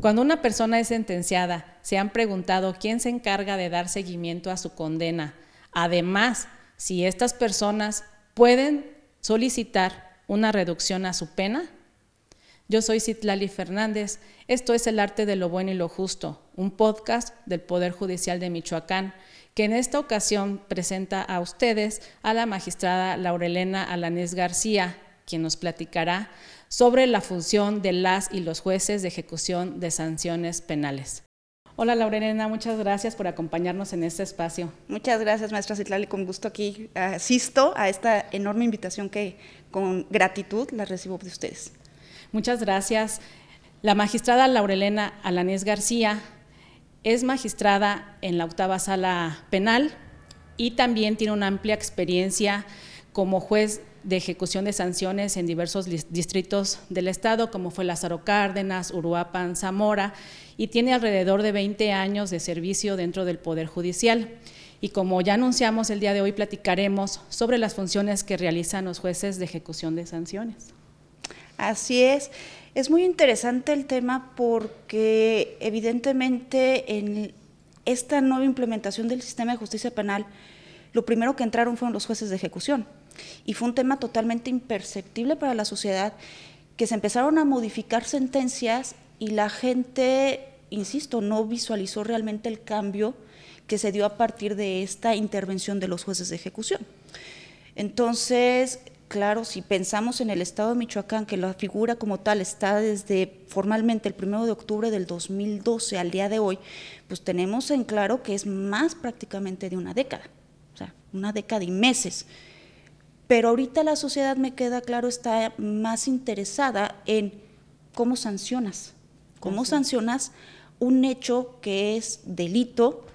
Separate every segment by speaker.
Speaker 1: Cuando una persona es sentenciada, se han preguntado quién se encarga de dar seguimiento a su condena. Además, si estas personas pueden solicitar una reducción a su pena. Yo soy Citlali Fernández. Esto es El Arte de lo Bueno y lo Justo, un podcast del Poder Judicial de Michoacán, que en esta ocasión presenta a ustedes a la magistrada Laurelena Alanés García, quien nos platicará sobre la función de las y los jueces de ejecución de sanciones penales. Hola Laurelena, muchas gracias por acompañarnos en este espacio.
Speaker 2: Muchas gracias, maestra Citlali, con gusto aquí asisto a esta enorme invitación que con gratitud la recibo de ustedes.
Speaker 1: Muchas gracias. La magistrada Laurelena Alanés García es magistrada en la octava sala penal y también tiene una amplia experiencia como juez de ejecución de sanciones en diversos distritos del estado, como fue Lázaro Cárdenas, Uruapan, Zamora, y tiene alrededor de 20 años de servicio dentro del Poder Judicial. Y como ya anunciamos el día de hoy, platicaremos sobre las funciones que realizan los jueces de ejecución de sanciones.
Speaker 2: Así es. Es muy interesante el tema porque evidentemente en esta nueva implementación del sistema de justicia penal, lo primero que entraron fueron los jueces de ejecución y fue un tema totalmente imperceptible para la sociedad, que se empezaron a modificar sentencias y la gente, insisto, no visualizó realmente el cambio que se dio a partir de esta intervención de los jueces de ejecución. Entonces, claro, si pensamos en el estado de Michoacán, que la figura como tal está desde formalmente el 1 de octubre del 2012 al día de hoy, pues tenemos en claro que es más prácticamente de una década, o sea, una década y meses pero ahorita la sociedad, me queda claro, está más interesada en cómo sancionas, cómo sancionas un hecho que es delito,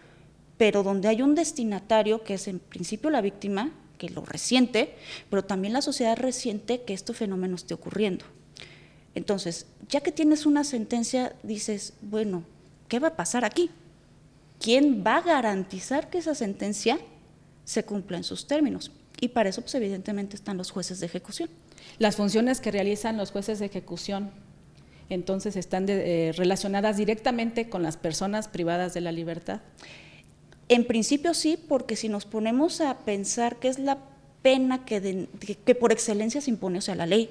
Speaker 2: pero donde hay un destinatario que es en principio la víctima, que lo resiente, pero también la sociedad resiente que este fenómeno esté ocurriendo. Entonces, ya que tienes una sentencia, dices, bueno, ¿qué va a pasar aquí? ¿Quién va a garantizar que esa sentencia se cumpla en sus términos? Y para eso, pues evidentemente, están los jueces de ejecución.
Speaker 1: Las funciones que realizan los jueces de ejecución, entonces, están eh, relacionadas directamente con las personas privadas de la libertad.
Speaker 2: En principio sí, porque si nos ponemos a pensar qué es la pena que, que por excelencia se impone, o sea, la ley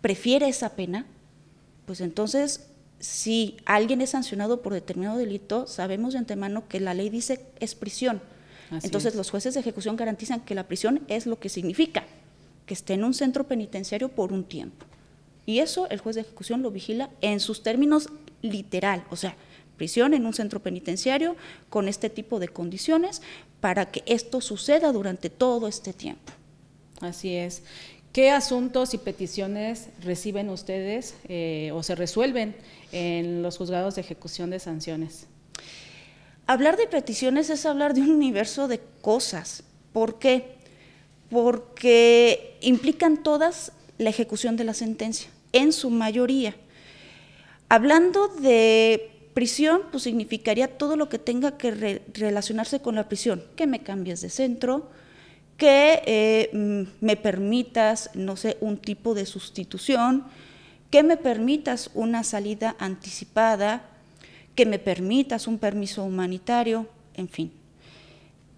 Speaker 2: prefiere esa pena, pues entonces si alguien es sancionado por determinado delito, sabemos de antemano que la ley dice es prisión entonces los jueces de ejecución garantizan que la prisión es lo que significa, que esté en un centro penitenciario por un tiempo. Y eso el juez de ejecución lo vigila en sus términos literal, o sea, prisión en un centro penitenciario con este tipo de condiciones para que esto suceda durante todo este tiempo.
Speaker 1: Así es. ¿Qué asuntos y peticiones reciben ustedes eh, o se resuelven en los juzgados de ejecución de sanciones?
Speaker 2: Hablar de peticiones es hablar de un universo de cosas. ¿Por qué? Porque implican todas la ejecución de la sentencia, en su mayoría. Hablando de prisión, pues significaría todo lo que tenga que relacionarse con la prisión, que me cambies de centro, que eh, mm, me permitas, no sé, un tipo de sustitución, que me permitas una salida anticipada, que me permitas un permiso humanitario, en fin.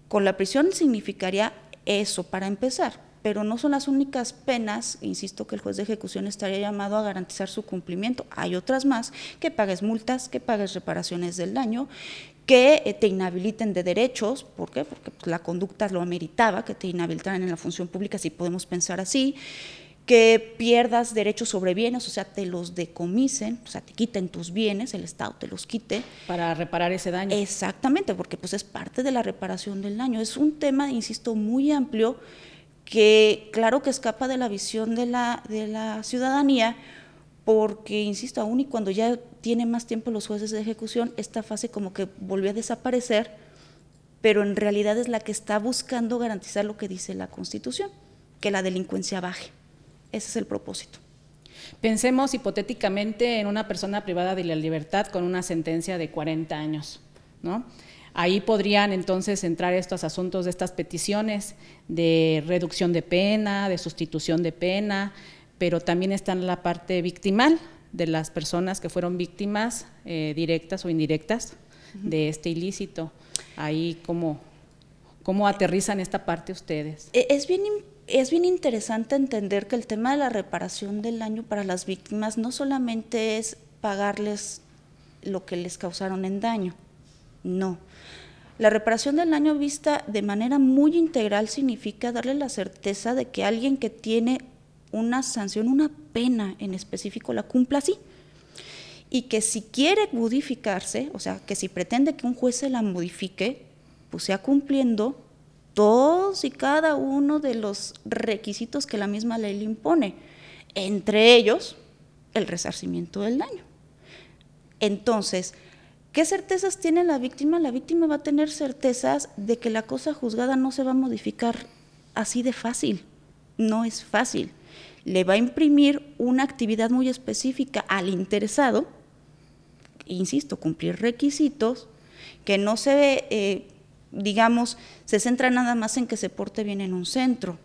Speaker 2: Con la prisión significaría eso para empezar, pero no son las únicas penas, insisto que el juez de ejecución estaría llamado a garantizar su cumplimiento. Hay otras más, que pagues multas, que pagues reparaciones del daño, que eh, te inhabiliten de derechos, ¿por qué? Porque pues, la conducta lo ameritaba, que te inhabilitaran en la función pública, si podemos pensar así, que pierdas derechos sobre bienes, o sea, te los decomisen, o sea, te quiten tus bienes, el Estado te los quite.
Speaker 1: Para reparar ese daño.
Speaker 2: Exactamente, porque pues es parte de la reparación del daño. Es un tema, insisto, muy amplio que claro que escapa de la visión de la, de la ciudadanía, porque, insisto, aún y cuando ya tiene más tiempo los jueces de ejecución, esta fase como que volvió a desaparecer, pero en realidad es la que está buscando garantizar lo que dice la Constitución, que la delincuencia baje. Ese es el propósito.
Speaker 1: Pensemos hipotéticamente en una persona privada de la libertad con una sentencia de 40 años, ¿no? Ahí podrían entonces entrar estos asuntos de estas peticiones de reducción de pena, de sustitución de pena, pero también está la parte victimal de las personas que fueron víctimas eh, directas o indirectas de este ilícito. Ahí cómo, cómo aterrizan esta parte ustedes.
Speaker 2: E, es bien, es bien interesante entender que el tema de la reparación del daño para las víctimas no solamente es pagarles lo que les causaron en daño, no. La reparación del daño vista de manera muy integral significa darle la certeza de que alguien que tiene una sanción, una pena en específico, la cumpla así. Y que si quiere modificarse, o sea, que si pretende que un juez se la modifique, pues sea cumpliendo todos y cada uno de los requisitos que la misma ley le impone, entre ellos el resarcimiento del daño. Entonces, ¿qué certezas tiene la víctima? La víctima va a tener certezas de que la cosa juzgada no se va a modificar así de fácil. No es fácil. Le va a imprimir una actividad muy específica al interesado, insisto, cumplir requisitos, que no se eh, digamos, se centra nada más en que se porte bien en un centro,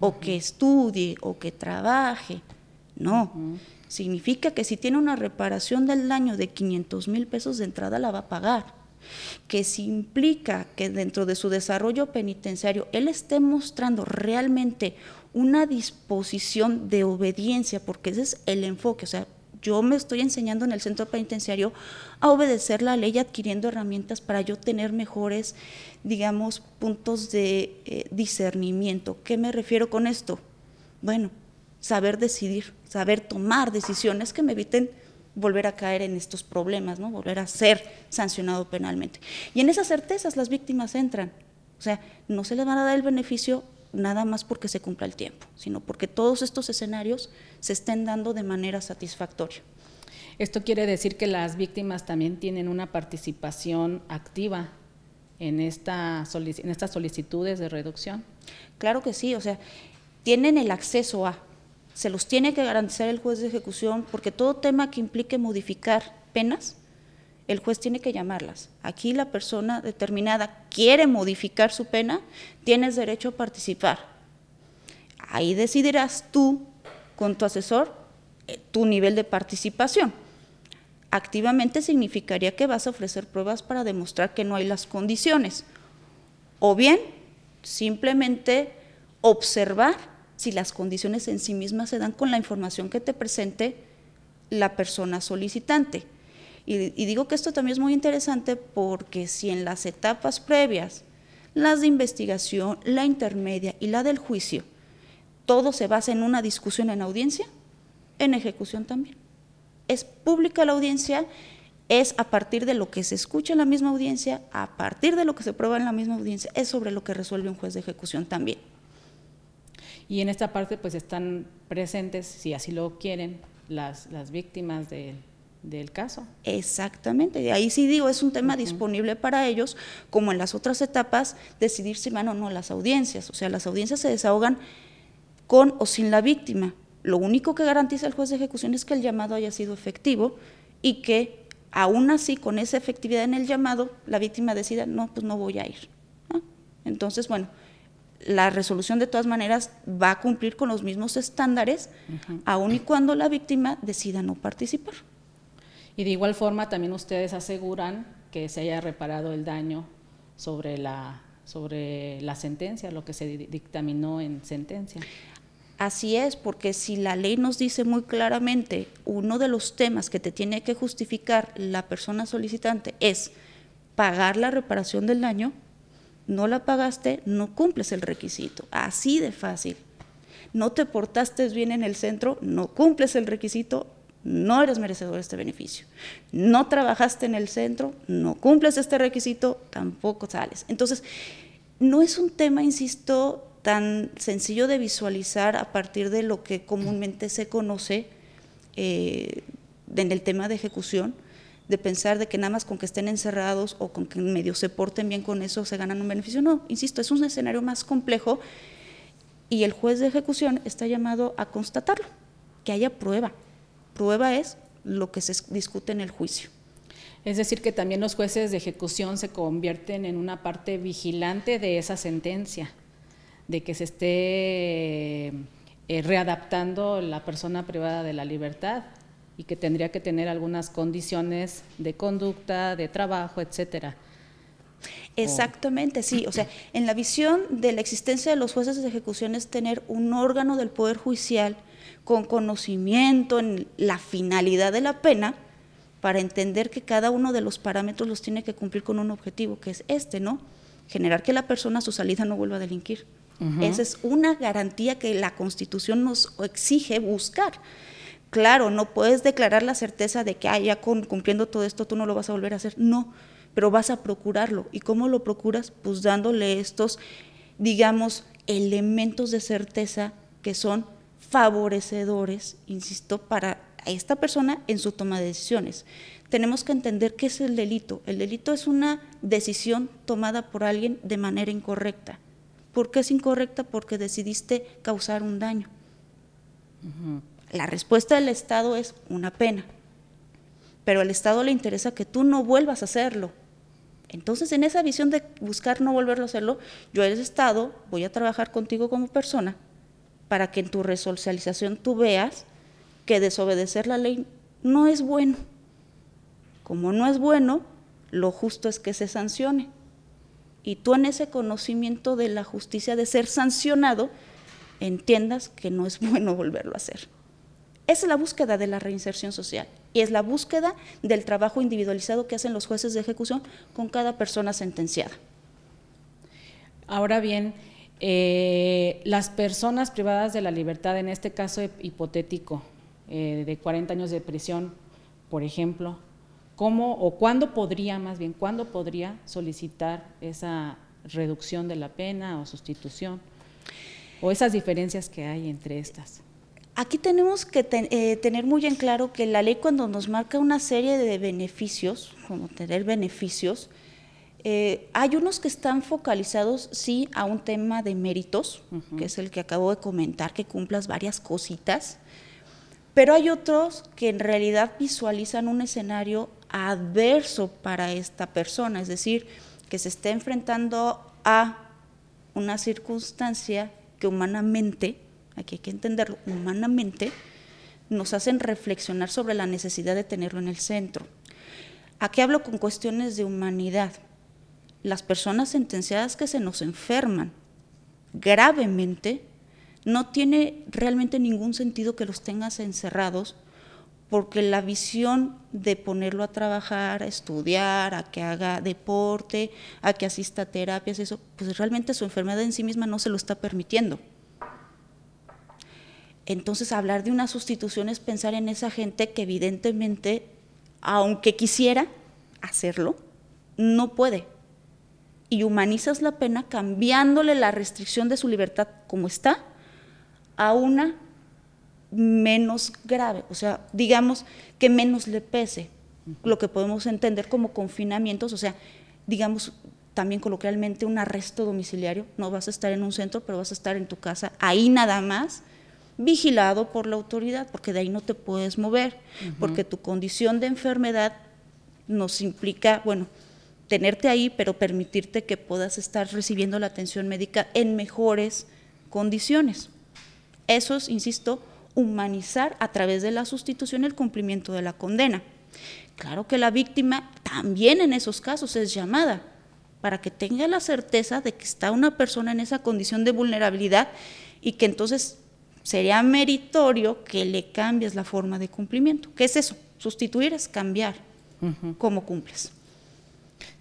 Speaker 2: o que estudie, o que trabaje. No, significa que si tiene una reparación del daño de 500 mil pesos de entrada la va a pagar. Que si implica que dentro de su desarrollo penitenciario él esté mostrando realmente una disposición de obediencia, porque ese es el enfoque, o sea, yo me estoy enseñando en el centro penitenciario a obedecer la ley adquiriendo herramientas para yo tener mejores, digamos, puntos de eh, discernimiento. ¿Qué me refiero con esto? Bueno, saber decidir, saber tomar decisiones que me eviten volver a caer en estos problemas, ¿no? volver a ser sancionado penalmente. Y en esas certezas las víctimas entran. O sea, no se les van a dar el beneficio nada más porque se cumpla el tiempo, sino porque todos estos escenarios se estén dando de manera satisfactoria.
Speaker 1: Esto quiere decir que las víctimas también tienen una participación activa en, esta, en estas solicitudes de reducción.
Speaker 2: Claro que sí, o sea, tienen el acceso a, se los tiene que garantizar el juez de ejecución porque todo tema que implique modificar penas, el juez tiene que llamarlas. Aquí la persona determinada quiere modificar su pena, tienes derecho a participar. Ahí decidirás tú con tu asesor eh, tu nivel de participación. Activamente significaría que vas a ofrecer pruebas para demostrar que no hay las condiciones. O bien, simplemente observar si las condiciones en sí mismas se dan con la información que te presente la persona solicitante. Y, digo que esto también es muy interesante porque si en las etapas previas, las de investigación, la intermedia y la del juicio, todo se basa en una discusión en audiencia, en ejecución también. Es pública la audiencia, es a partir de lo que se escucha en la misma audiencia, a partir de lo que se prueba en la misma audiencia, es sobre lo que resuelve un juez de ejecución también.
Speaker 1: Y en esta parte pues están presentes, si así lo quieren, las, las víctimas del caso.
Speaker 2: Exactamente, ahí sí digo, es un tema disponible para ellos, como en las otras etapas, decidir si van o no las audiencias. O sea, las audiencias se desahogan con o sin la víctima. Lo único que garantiza el juez de ejecución es que el llamado haya sido efectivo y que aún así, con esa efectividad en el llamado, la víctima decida, no, pues no voy a ir. Entonces, bueno, la resolución de todas maneras va a cumplir con los mismos estándares, aun y cuando la víctima decida no participar.
Speaker 1: Y de igual forma también ustedes aseguran que se haya reparado el daño sobre la, sobre la sentencia, lo que se dictaminó en sentencia.
Speaker 2: Así es, porque si la ley nos dice muy claramente, uno de los temas que te tiene que justificar la persona solicitante es pagar la reparación del daño, no la pagaste, no cumples el requisito. Así de fácil. No te portaste bien en el centro, no cumples el requisito, no eres merecedor de este beneficio. No trabajaste en el centro, no cumples este requisito, tampoco sales. Entonces, no es un tema, insisto, tan sencillo de visualizar a partir de lo que comúnmente se conoce eh, en el tema de ejecución de pensar de que nada más con que estén encerrados o con que medio se porten bien con eso se ganan un beneficio. No, insisto, es un escenario más complejo y el juez de ejecución está llamado a constatarlo, que haya prueba. Prueba es lo que se discute en el juicio.
Speaker 1: Es decir, que también los jueces de ejecución se convierten en una parte vigilante de esa sentencia, de que se esté eh, readaptando la persona privada de la libertad y que tendría que tener algunas condiciones de conducta, de trabajo, etcétera.
Speaker 2: Exactamente, sí. O sea, en la visión de la existencia de los jueces de ejecución es tener un órgano del Poder Judicial con conocimiento en la finalidad de la pena para entender que cada uno de los parámetros los tiene que cumplir con un objetivo, que es este, ¿no? Generar que la persona a su salida no vuelva a delinquir. Esa es una garantía que la Constitución nos exige buscar. Claro, no puedes declarar la certeza de que ah, ya cumpliendo todo esto tú no lo vas a volver a hacer. No, pero vas a procurarlo. ¿Y cómo lo procuras? Pues dándole estos, digamos, elementos de certeza que son favorecedores, insisto, para esta persona en su toma de decisiones. Tenemos que entender qué es el delito. El delito es una decisión tomada por alguien de manera incorrecta. ¿Por qué es incorrecta? Porque decidiste causar un daño. La respuesta del Estado es una pena, pero al Estado le interesa que tú no vuelvas a hacerlo. Entonces, en esa visión de buscar no volverlo a hacerlo, yo el Estado voy a trabajar contigo como persona para que en tu resocialización tú veas que desobedecer la ley no es bueno. Como no es bueno, lo justo es que se sancione. Y tú en ese conocimiento de la justicia de ser sancionado, entiendas que no es bueno volverlo a hacer. Es la búsqueda de la reinserción social y es la búsqueda del trabajo individualizado que hacen los jueces de ejecución con cada persona sentenciada.
Speaker 1: Ahora bien, eh, las personas privadas de la libertad, en este caso hipotético, eh, de 40 años de prisión, por ejemplo, ¿cómo o cuándo podría, más bien, cuándo podría solicitar esa reducción de la pena o sustitución? O esas diferencias que hay entre estas.
Speaker 2: Aquí tenemos que eh, tener muy en claro que la ley cuando nos marca una serie de beneficios, como tener beneficios, eh, hay unos que están focalizados, sí, a un tema de méritos, que es el que acabo de comentar, que cumplas varias cositas, pero hay otros que en realidad visualizan un escenario adverso para esta persona, es decir, que se está enfrentando a una circunstancia que humanamente, aquí hay que entenderlo, humanamente, nos hacen reflexionar sobre la necesidad de tenerlo en el centro. Aquí hablo con cuestiones de humanidad. Las personas sentenciadas que se nos enferman gravemente no tiene realmente ningún sentido que los tengas encerrados porque la visión de ponerlo a trabajar, a estudiar, a que haga deporte, a que asista a terapias, eso, pues realmente su enfermedad en sí misma no se lo está permitiendo. Entonces hablar de una sustitución es pensar en esa gente que evidentemente, aunque quisiera hacerlo, no puede. Y humanizas la pena cambiándole la restricción de su libertad como está a una menos grave, o sea, digamos que menos le pese, lo que podemos entender como confinamientos, o sea, digamos también coloquialmente un arresto domiciliario, no vas a estar en un centro, pero vas a estar en tu casa, ahí nada más, vigilado por la autoridad, porque de ahí no te puedes mover, porque tu condición de enfermedad nos implica, bueno, tenerte ahí, pero permitirte que puedas estar recibiendo la atención médica en mejores condiciones. Eso es, insisto, humanizar a través de la sustitución el cumplimiento de la condena. Claro que la víctima también en esos casos es llamada para que tenga la certeza de que está una persona en esa condición de vulnerabilidad y que entonces sería meritorio que le cambies la forma de cumplimiento. ¿Qué es eso? Sustituir es cambiar cómo cumples.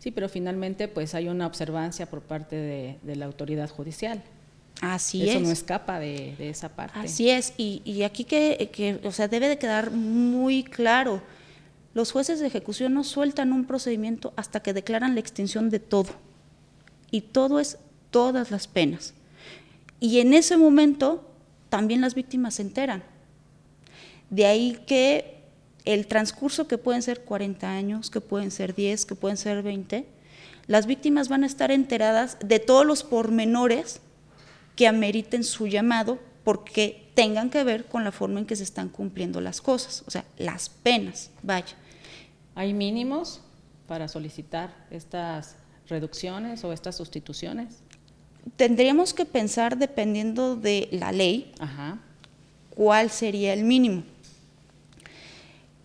Speaker 1: Sí, pero finalmente pues hay una observancia por parte de la autoridad judicial.
Speaker 2: Así es.
Speaker 1: Eso no escapa de, esa parte.
Speaker 2: Así es, y, aquí que, o sea, debe de quedar muy claro, los jueces de ejecución no sueltan un procedimiento hasta que declaran la extinción de todo, y todo es todas las penas. Y en ese momento también las víctimas se enteran. De ahí que el transcurso que pueden ser 40 años, que pueden ser 10, que pueden ser 20, las víctimas van a estar enteradas de todos los pormenores que ameriten su llamado porque tengan que ver con la forma en que se están cumpliendo las cosas, o sea, las penas, vaya.
Speaker 1: ¿Hay mínimos para solicitar estas reducciones o estas sustituciones?
Speaker 2: Tendríamos que pensar dependiendo de la ley. cuál sería el mínimo.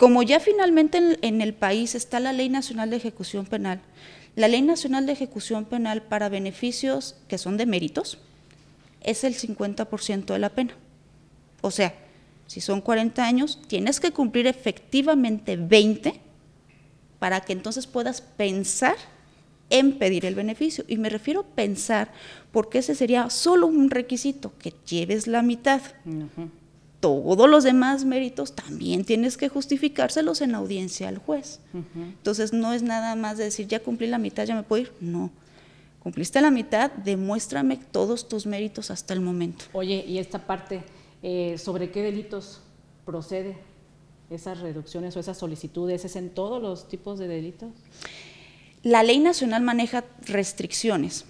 Speaker 2: Como ya finalmente en, el país está la Ley Nacional de Ejecución Penal, la Ley Nacional de Ejecución Penal para beneficios que son de méritos es el 50% de la pena. O sea, si son 40 años, tienes que cumplir efectivamente 20 para que entonces puedas pensar en pedir el beneficio. Y me refiero a pensar porque ese sería solo un requisito, que lleves la mitad. Todos los demás méritos también tienes que justificárselos en audiencia al juez. Entonces no es nada más de decir, ya cumplí la mitad, ya me puedo ir. No. Cumpliste la mitad, demuéstrame todos tus méritos hasta el momento.
Speaker 1: Oye, y esta parte, eh, ¿sobre qué delitos procede esas reducciones o esas solicitudes? ¿Es en todos los tipos de delitos?
Speaker 2: La ley nacional maneja restricciones.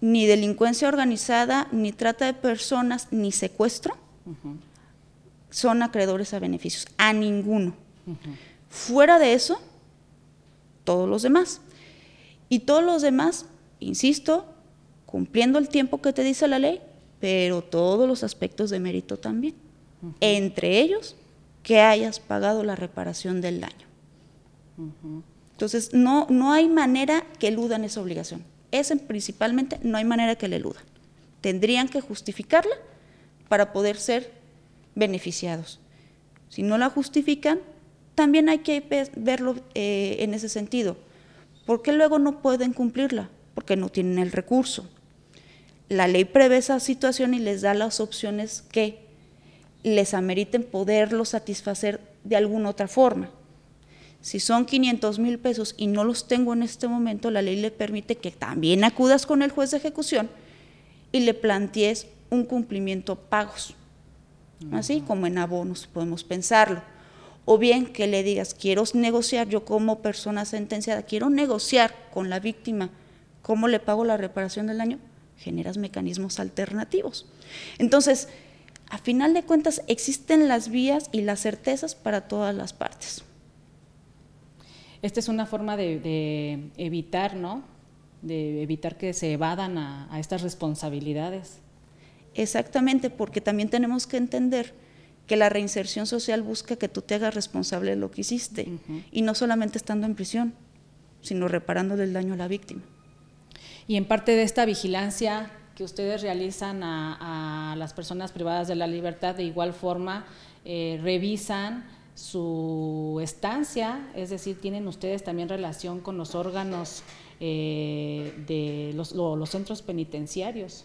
Speaker 2: Ni delincuencia organizada, ni trata de personas, ni secuestro son acreedores a beneficios. A ninguno. Fuera de eso, todos los demás. Y todos los demás, insisto, cumpliendo el tiempo que te dice la ley, pero todos los aspectos de mérito también. Entre ellos, que hayas pagado la reparación del daño. Entonces, no, no hay manera que eludan esa obligación. Esa principalmente no hay manera que le eludan. Tendrían que justificarla para poder ser beneficiados. Si no la justifican, también hay que verlo eh, en ese sentido. ¿Por qué luego no pueden cumplirla? Porque no tienen el recurso. La ley prevé esa situación y les da las opciones que les ameriten poderlo satisfacer de alguna otra forma. Si son 500 mil pesos y no los tengo en este momento, la ley le permite que también acudas con el juez de ejecución y le plantees un cumplimiento pagos, así como en abonos podemos pensarlo. O bien que le digas, quiero negociar, yo como persona sentenciada, quiero negociar con la víctima cómo le pago la reparación del daño, generas mecanismos alternativos. Entonces, a final de cuentas, existen las vías y las certezas para todas las partes.
Speaker 1: Esta es una forma de, evitar, ¿no? De evitar que se evadan a, estas responsabilidades.
Speaker 2: Exactamente, porque también tenemos que entender que la reinserción social busca que tú te hagas responsable de lo que hiciste y no solamente estando en prisión, sino reparándole el daño a la víctima.
Speaker 1: Y en parte de esta vigilancia que ustedes realizan a, las personas privadas de la libertad, de igual forma eh, revisan su estancia, es decir, tienen ustedes también relación con los órganos eh, de los, los, centros penitenciarios,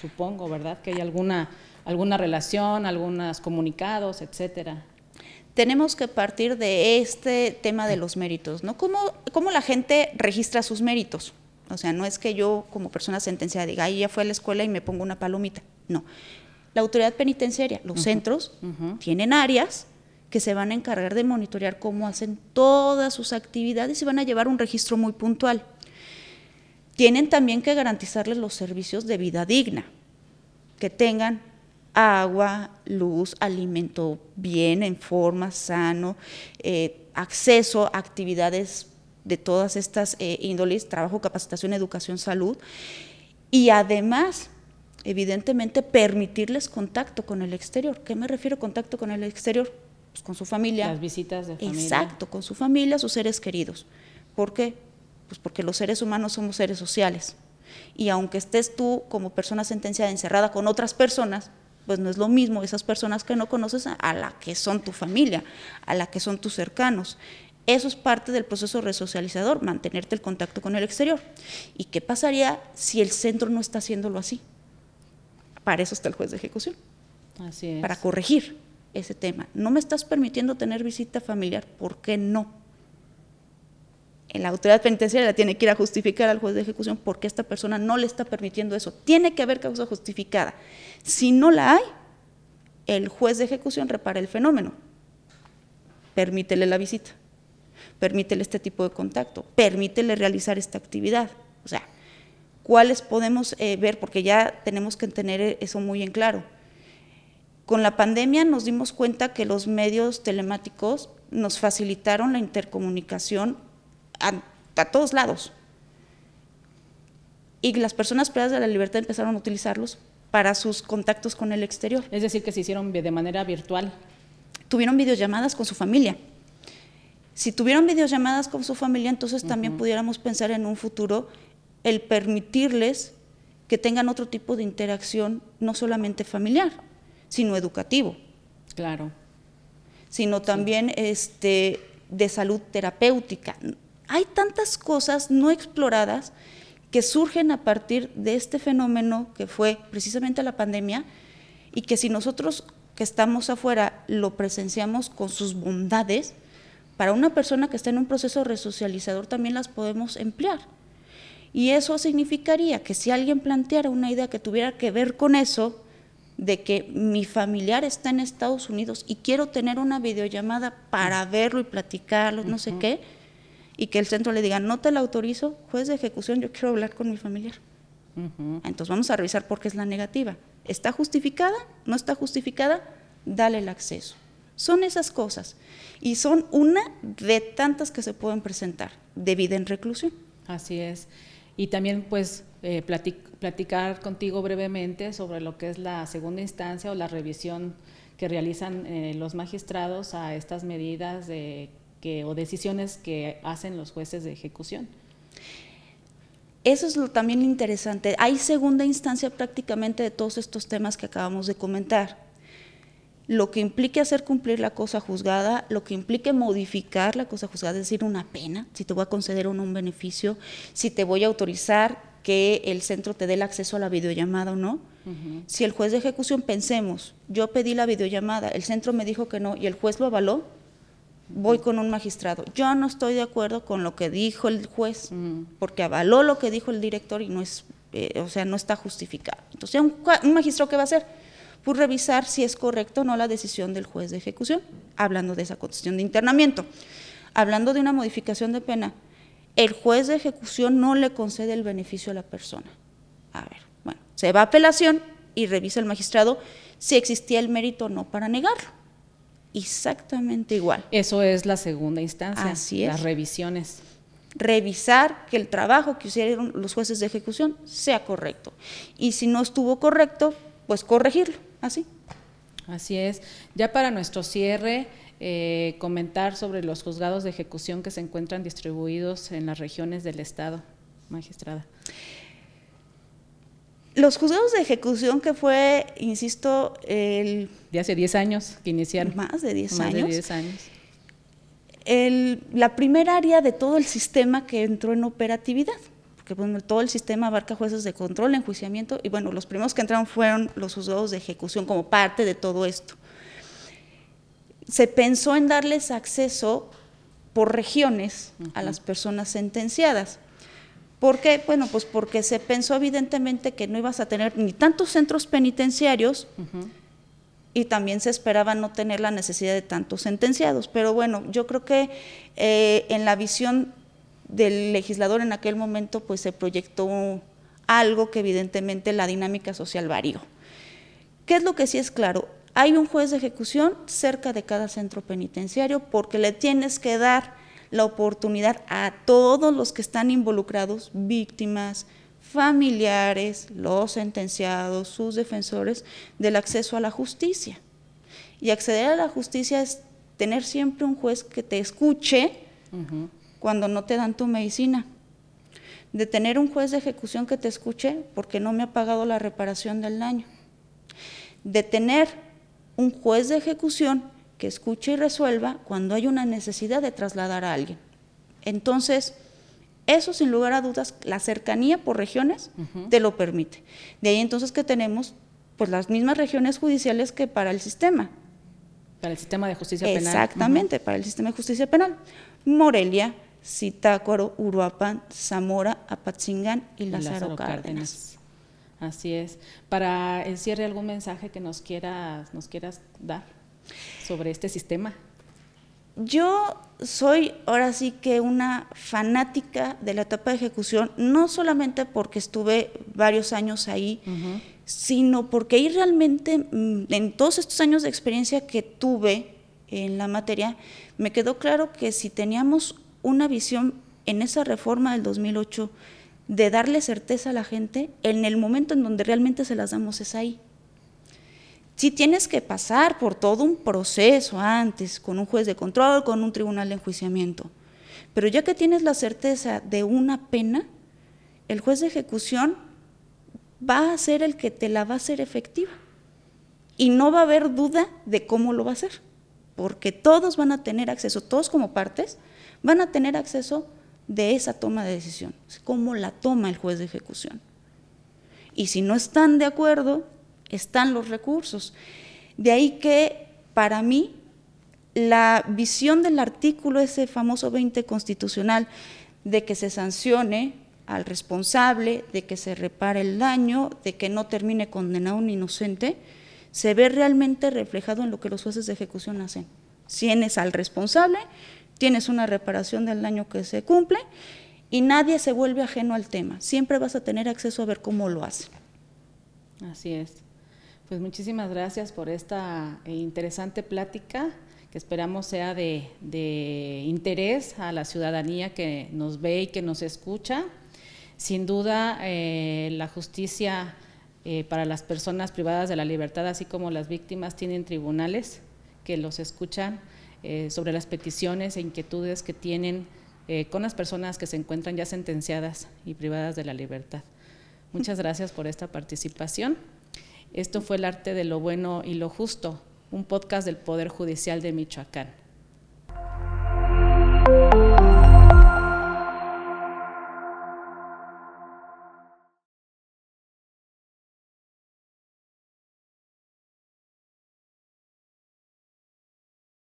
Speaker 1: supongo, ¿verdad? Que hay alguna, alguna relación, algunos comunicados, etcétera.
Speaker 2: Tenemos que partir de este tema de los méritos, ¿no? ¿Cómo, cómo la gente registra sus méritos? O sea, no es que yo como persona sentenciada diga, ahí ya fue a la escuela y me pongo una palomita. No. La autoridad penitenciaria, los centros, tienen áreas que se van a encargar de monitorear cómo hacen todas sus actividades y van a llevar un registro muy puntual. Tienen también que garantizarles los servicios de vida digna, que tengan agua, luz, alimento bien, en forma, sano, eh, acceso a actividades de todas estas eh, índoles, trabajo, capacitación, educación, salud, y además, evidentemente, permitirles contacto con el exterior. ¿Qué me refiero a contacto con el exterior? Pues, con su familia.
Speaker 1: Las visitas de familia.
Speaker 2: Exacto, con su familia, sus seres queridos. ¿Por qué? Pues porque los seres humanos somos seres sociales. Y aunque estés tú como persona sentenciada encerrada con otras personas, pues no es lo mismo esas personas que no conoces a la que son tu familia, a la que son tus cercanos. Eso es parte del proceso resocializador, mantenerte el contacto con el exterior. ¿Y qué pasaría si el centro no está haciéndolo así? Para eso está el juez de ejecución.
Speaker 1: Así es.
Speaker 2: Para corregir ese tema. No me estás permitiendo tener visita familiar, ¿por qué no? La autoridad penitenciaria tiene que ir a justificar al juez de ejecución porque esta persona no le está permitiendo eso. Tiene que haber causa justificada. Si no la hay, el juez de ejecución repara el fenómeno. Permítele la visita, permítele este tipo de contacto, permítele realizar esta actividad. O sea, ¿cuáles podemos eh, ver? Porque ya tenemos que tener eso muy en claro con la pandemia nos dimos cuenta que los medios telemáticos nos facilitaron la intercomunicación a, todos lados. Y las personas privadas de la libertad empezaron a utilizarlos para sus contactos con el exterior.
Speaker 1: Es decir, que se hicieron de manera virtual.
Speaker 2: Tuvieron videollamadas con su familia. Si tuvieron videollamadas con su familia, entonces también pudiéramos pensar en un futuro el permitirles que tengan otro tipo de interacción, no solamente familiar, sino educativo.
Speaker 1: Claro.
Speaker 2: Sino también este, de salud terapéutica. Hay tantas cosas no exploradas que surgen a partir de este fenómeno que fue precisamente la pandemia y que si nosotros que estamos afuera lo presenciamos con sus bondades, para una persona que está en un proceso resocializador también las podemos emplear. Y eso significaría que si alguien planteara una idea que tuviera que ver con eso, de que mi familiar está en Estados Unidos y quiero tener una videollamada para verlo y platicarlo, no sé qué, y que el centro le diga, no te la autorizo, juez de ejecución, yo quiero hablar con mi familiar. Entonces vamos a revisar por qué es la negativa. ¿Está justificada? ¿No está justificada? Dale el acceso. Son esas cosas. Y son una de tantas que se pueden presentar de vida en reclusión.
Speaker 1: Así es. Y también pues eh, platicar contigo brevemente sobre lo que es la segunda instancia o la revisión que realizan eh, los magistrados a estas medidas de que, o decisiones que hacen los jueces de ejecución.
Speaker 2: Eso es lo también interesante. Hay segunda instancia prácticamente de todos estos temas que acabamos de comentar. Lo que implique hacer cumplir la cosa juzgada, lo que implique modificar la cosa juzgada, es decir, una pena, si te voy a conceder un, un beneficio, si te voy a autorizar que el centro te dé el acceso a la videollamada o no. Si el juez de ejecución pensemos, yo pedí la videollamada, el centro me dijo que no y el juez lo avaló, voy con un magistrado. Yo no estoy de acuerdo con lo que dijo el juez, mm. porque avaló lo que dijo el director y no es, eh, o sea, no está justificado. Entonces, un, un magistrado qué va a hacer? Pues revisar si es correcto o no la decisión del juez de ejecución, hablando de esa cuestión de internamiento. Hablando de una modificación de pena, el juez de ejecución no le concede el beneficio a la persona. A ver, bueno, se va a apelación y revisa el magistrado si existía el mérito o no para negarlo exactamente igual.
Speaker 1: Eso es la segunda instancia,
Speaker 2: Así es.
Speaker 1: las revisiones.
Speaker 2: Revisar que el trabajo que hicieron los jueces de ejecución sea correcto. Y si no estuvo correcto, pues corregirlo, así.
Speaker 1: Así es. Ya para nuestro cierre, eh, comentar sobre los juzgados de ejecución que se encuentran distribuidos en las regiones del Estado, magistrada.
Speaker 2: Los juzgados de ejecución que fue, insisto, el...
Speaker 1: De hace 10 años que iniciaron.
Speaker 2: Más de 10
Speaker 1: años.
Speaker 2: Más
Speaker 1: de 10 años.
Speaker 2: El, la primera área de todo el sistema que entró en operatividad, porque bueno, todo el sistema abarca jueces de control, enjuiciamiento, y bueno, los primeros que entraron fueron los juzgados de ejecución como parte de todo esto. Se pensó en darles acceso por regiones a las personas sentenciadas. ¿Por qué? Bueno, pues porque se pensó evidentemente que no ibas a tener ni tantos centros penitenciarios y también se esperaba no tener la necesidad de tantos sentenciados. Pero bueno, yo creo que eh, en la visión del legislador en aquel momento pues se proyectó algo que evidentemente la dinámica social varió. ¿Qué es lo que sí es claro? Hay un juez de ejecución cerca de cada centro penitenciario porque le tienes que dar la oportunidad a todos los que están involucrados, víctimas, familiares, los sentenciados, sus defensores, del acceso a la justicia. Y acceder a la justicia es tener siempre un juez que te escuche cuando no te dan tu medicina. De tener un juez de ejecución que te escuche porque no me ha pagado la reparación del daño. De tener un juez de ejecución que escuche y resuelva cuando hay una necesidad de trasladar a alguien. Entonces, eso sin lugar a dudas, la cercanía por regiones te lo permite. De ahí entonces que tenemos pues las mismas regiones judiciales que para el sistema.
Speaker 1: Para el sistema de justicia penal.
Speaker 2: Exactamente, para el sistema de justicia penal. Morelia, Zitácuaro, Uruapan, Zamora, Apatzingán y Lázaro, Cárdenas.
Speaker 1: Así es. Para el cierre, ¿algún mensaje que nos quieras, nos quieras dar? Sobre este sistema?
Speaker 2: Yo soy ahora sí que una fanática de la etapa de ejecución, no solamente porque estuve varios años ahí, sino porque ahí realmente, mm, en todos estos años de experiencia que tuve en la materia, me quedó claro que si teníamos una visión en esa reforma del 2008 de darle certeza a la gente en el momento en donde realmente se las damos es ahí. Si tienes que pasar por todo un proceso antes, con un juez de control, con un tribunal de enjuiciamiento, pero ya que tienes la certeza de una pena, el juez de ejecución va a ser el que te la va a hacer efectiva. Y no va a haber duda de cómo lo va a hacer, porque todos van a tener acceso, todos como partes, van a tener acceso de esa toma de decisión, cómo la toma el juez de ejecución. Y si no están de acuerdo, están los recursos. De ahí que para mí la visión del artículo, ese famoso 20 constitucional, de que se sancione al responsable, de que se repare el daño, de que no termine condenado un inocente, se ve realmente reflejado en lo que los jueces de ejecución hacen. Tienes al responsable, tienes una reparación del daño que se cumple y nadie se vuelve ajeno al tema. Siempre vas a tener acceso a ver cómo lo hace.
Speaker 1: Así es. Pues muchísimas gracias por esta eh, interesante plática que esperamos sea de, interés a la ciudadanía que nos ve y que nos escucha. Sin duda, eh, la justicia eh, para las personas privadas de la libertad, así como las víctimas, tienen tribunales que los escuchan sobre las peticiones e inquietudes que tienen con las personas que se encuentran ya sentenciadas y privadas de la libertad. Muchas gracias por esta participación. Esto fue el arte de lo bueno y lo justo, un podcast del Poder Judicial de Michoacán.